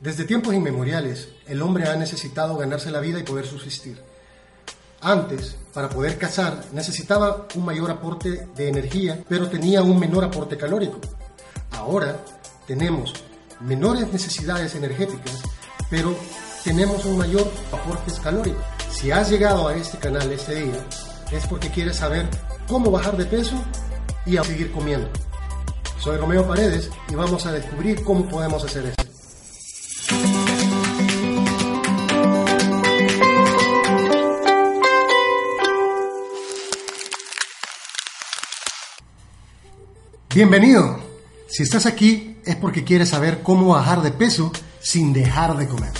Desde tiempos inmemoriales, el hombre ha necesitado ganarse la vida y poder subsistir. Antes, para poder cazar, necesitaba un mayor aporte de energía, pero tenía un menor aporte calórico. Ahora tenemos menores necesidades energéticas, pero tenemos un mayor aporte calórico. Si has llegado a este canal este día, es porque quieres saber cómo bajar de peso y a seguir comiendo. Soy Romeo Paredes y vamos a descubrir cómo podemos hacer esto. Bienvenido. Si estás aquí es porque quieres saber cómo bajar de peso sin dejar de comer.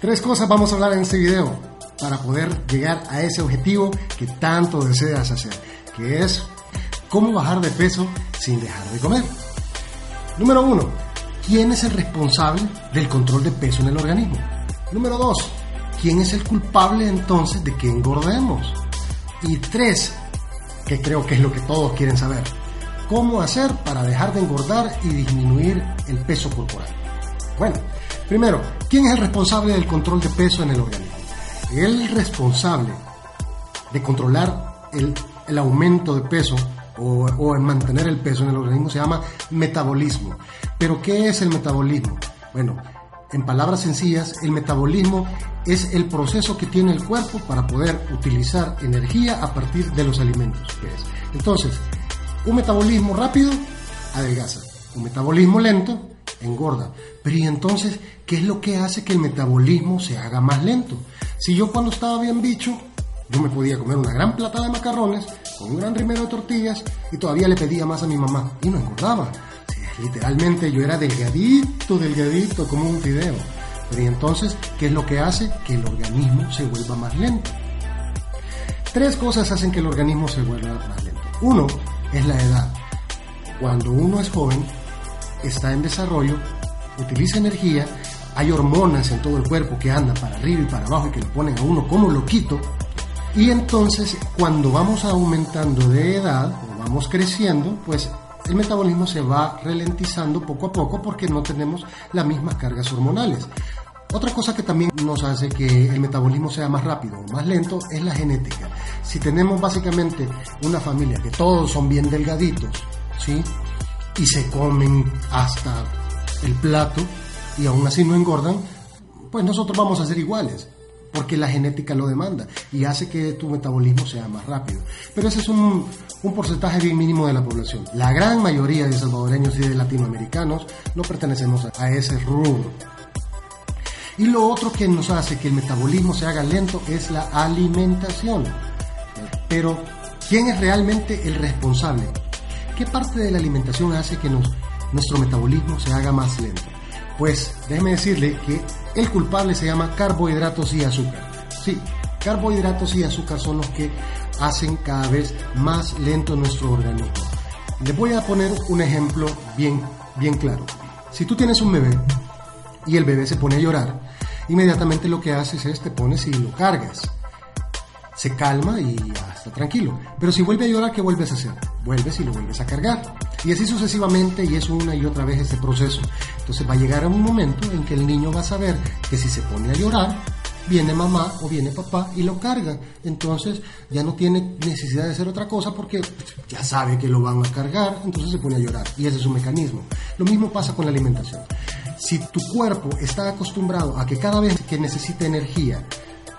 Tres cosas vamos a hablar en este video para poder llegar a ese objetivo que tanto deseas hacer, que es cómo bajar de peso sin dejar de comer. Número uno, ¿quién es el responsable del control de peso en el organismo? Número dos, ¿quién es el culpable entonces de que engordemos? Y tres, que creo que es lo que todos quieren saber, cómo hacer para dejar de engordar y disminuir el peso corporal. Bueno, primero, ¿quién es el responsable del control de peso en el organismo? El responsable de controlar el, el aumento de peso o, en mantener el peso en el organismo se llama metabolismo. Pero ¿qué es el metabolismo? Bueno, en palabras sencillas, el metabolismo es el proceso que tiene el cuerpo para poder utilizar energía a partir de los alimentos. Entonces, un metabolismo rápido adelgaza. Un metabolismo lento engorda. Pero ¿y entonces qué es lo que hace que el metabolismo se haga más lento? Si yo cuando estaba bien bicho, yo me podía comer una gran plata de macarrones con un gran rimero de tortillas y todavía le pedía más a mi mamá y no engordaba. literalmente yo era delgadito, delgadito, como un fideo. Pero ¿y entonces qué es lo que hace que el organismo se vuelva más lento? Tres cosas hacen que el organismo se vuelva más lento. Uno, es la edad. Cuando uno es joven, está en desarrollo, utiliza energía, hay hormonas en todo el cuerpo que andan para arriba y para abajo y que lo ponen a uno como loquito. Y entonces, cuando vamos aumentando de edad o vamos creciendo, pues el metabolismo se va ralentizando poco a poco porque no tenemos las mismas cargas hormonales. Otra cosa que también nos hace que el metabolismo sea más rápido o más lento es la genética. Si tenemos básicamente una familia que todos son bien delgaditos, ¿sí? Y se comen hasta el plato y aún así no engordan, pues nosotros vamos a ser iguales, porque la genética lo demanda y hace que tu metabolismo sea más rápido. Pero ese es un, un porcentaje bien mínimo de la población. La gran mayoría de salvadoreños y de latinoamericanos no pertenecemos a ese rubro. Y lo otro que nos hace que el metabolismo se haga lento es la alimentación. Pero, ¿quién es realmente el responsable? ¿Qué parte de la alimentación hace que nos, nuestro metabolismo se haga más lento? Pues déjeme decirle que el culpable se llama carbohidratos y azúcar. Sí, carbohidratos y azúcar son los que hacen cada vez más lento nuestro organismo. Les voy a poner un ejemplo bien, bien claro. Si tú tienes un bebé y el bebé se pone a llorar, inmediatamente lo que haces es te pones y lo cargas. Se calma y ya está tranquilo. Pero si vuelve a llorar, ¿qué vuelves a hacer? Vuelves y lo vuelves a cargar. Y así sucesivamente, y es una y otra vez ese proceso. Entonces va a llegar a un momento en que el niño va a saber que si se pone a llorar, viene mamá o viene papá y lo carga. Entonces ya no tiene necesidad de hacer otra cosa porque ya sabe que lo van a cargar, entonces se pone a llorar. Y ese es su mecanismo. Lo mismo pasa con la alimentación. Si tu cuerpo está acostumbrado a que cada vez que necesita energía,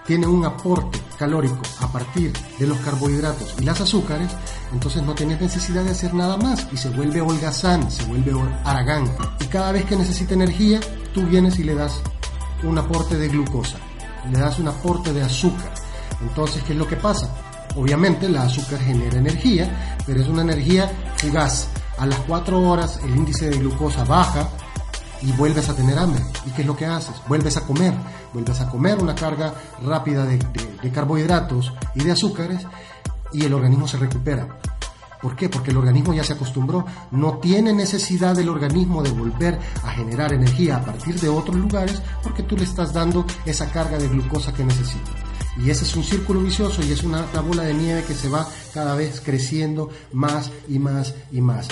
tiene un aporte calórico a partir de los carbohidratos y las azúcares, entonces no tienes necesidad de hacer nada más y se vuelve holgazán, se vuelve aragán. Y cada vez que necesita energía, tú vienes y le das un aporte de glucosa, le das un aporte de azúcar. Entonces, ¿qué es lo que pasa? Obviamente la azúcar genera energía, pero es una energía fugaz. A las 4 horas el índice de glucosa baja, y vuelves a tener hambre. ¿Y qué es lo que haces? Vuelves a comer, vuelves a comer una carga rápida de, de, carbohidratos y de azúcares y el organismo se recupera. ¿Por qué? Porque el organismo ya se acostumbró, no tiene necesidad del organismo de volver a generar energía a partir de otros lugares porque tú le estás dando esa carga de glucosa que necesita. Y ese es un círculo vicioso y es una, una bola de nieve que se va cada vez creciendo más y más y más.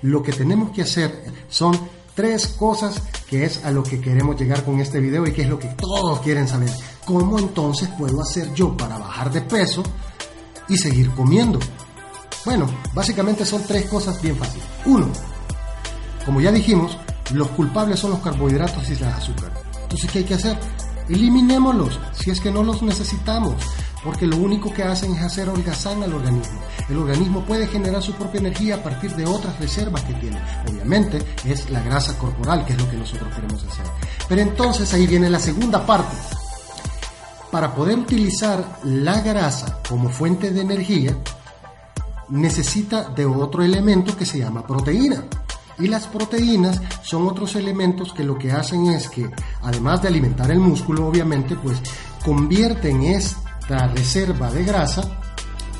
Lo que tenemos que hacer son Tres cosas que es a lo que queremos llegar con este video y que es lo que todos quieren saber. ¿Cómo entonces puedo hacer yo para bajar de peso y seguir comiendo? Bueno, básicamente son tres cosas bien fáciles. Uno, como ya dijimos, los culpables son los carbohidratos y la azúcar. Entonces, ¿qué hay que hacer? Eliminémoslos si es que no los necesitamos, porque lo único que hacen es hacer holgazán al organismo. El organismo puede generar su propia energía a partir de otras reservas que tiene. Obviamente es la grasa corporal, que es lo que nosotros queremos hacer. Pero entonces ahí viene la segunda parte. Para poder utilizar la grasa como fuente de energía, necesita de otro elemento que se llama proteína. Y las proteínas son otros elementos que lo que hacen es que, además de alimentar el músculo, obviamente, pues convierten esta reserva de grasa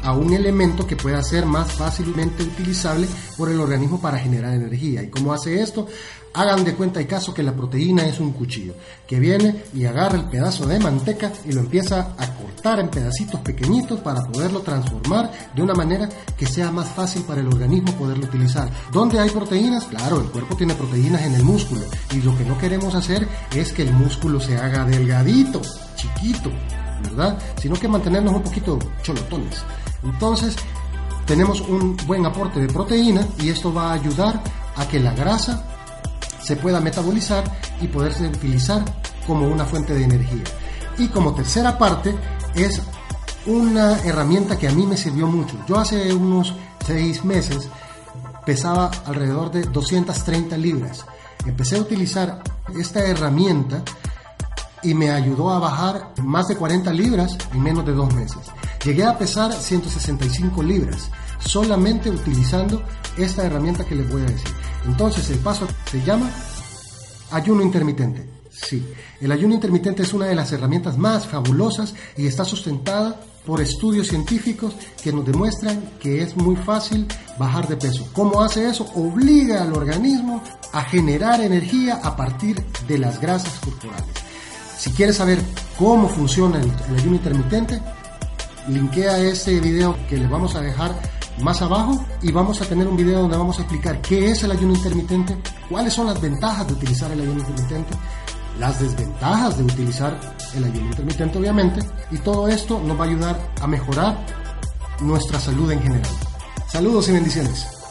a un elemento que pueda ser más fácilmente utilizable por el organismo para generar energía. ¿Y cómo hace esto? Hagan de cuenta y caso que la proteína es un cuchillo que viene y agarra el pedazo de manteca y lo empieza a cortar en pedacitos pequeñitos para poderlo transformar de una manera que sea más fácil para el organismo poderlo utilizar. ¿Dónde hay proteínas? Claro, el cuerpo tiene proteínas en el músculo y lo que no queremos hacer es que el músculo se haga delgadito, chiquito, ¿verdad? Sino que mantenernos un poquito cholotones. Entonces, tenemos un buen aporte de proteína y esto va a ayudar a que la grasa se pueda metabolizar y poderse utilizar como una fuente de energía. Y como tercera parte es una herramienta que a mí me sirvió mucho. Yo hace unos seis meses pesaba alrededor de 230 libras. Empecé a utilizar esta herramienta y me ayudó a bajar más de 40 libras en menos de dos meses. Llegué a pesar 165 libras solamente utilizando esta herramienta que les voy a decir. Entonces el paso se llama ayuno intermitente. Sí, el ayuno intermitente es una de las herramientas más fabulosas y está sustentada por estudios científicos que nos demuestran que es muy fácil bajar de peso. ¿Cómo hace eso? Obliga al organismo a generar energía a partir de las grasas corporales. Si quieres saber cómo funciona el, ayuno intermitente, linkea este video que les vamos a dejar más abajo y vamos a tener un video donde vamos a explicar qué es el ayuno intermitente, cuáles son las ventajas de utilizar el ayuno intermitente, las desventajas de utilizar el ayuno intermitente obviamente y todo esto nos va a ayudar a mejorar nuestra salud en general. Saludos y bendiciones.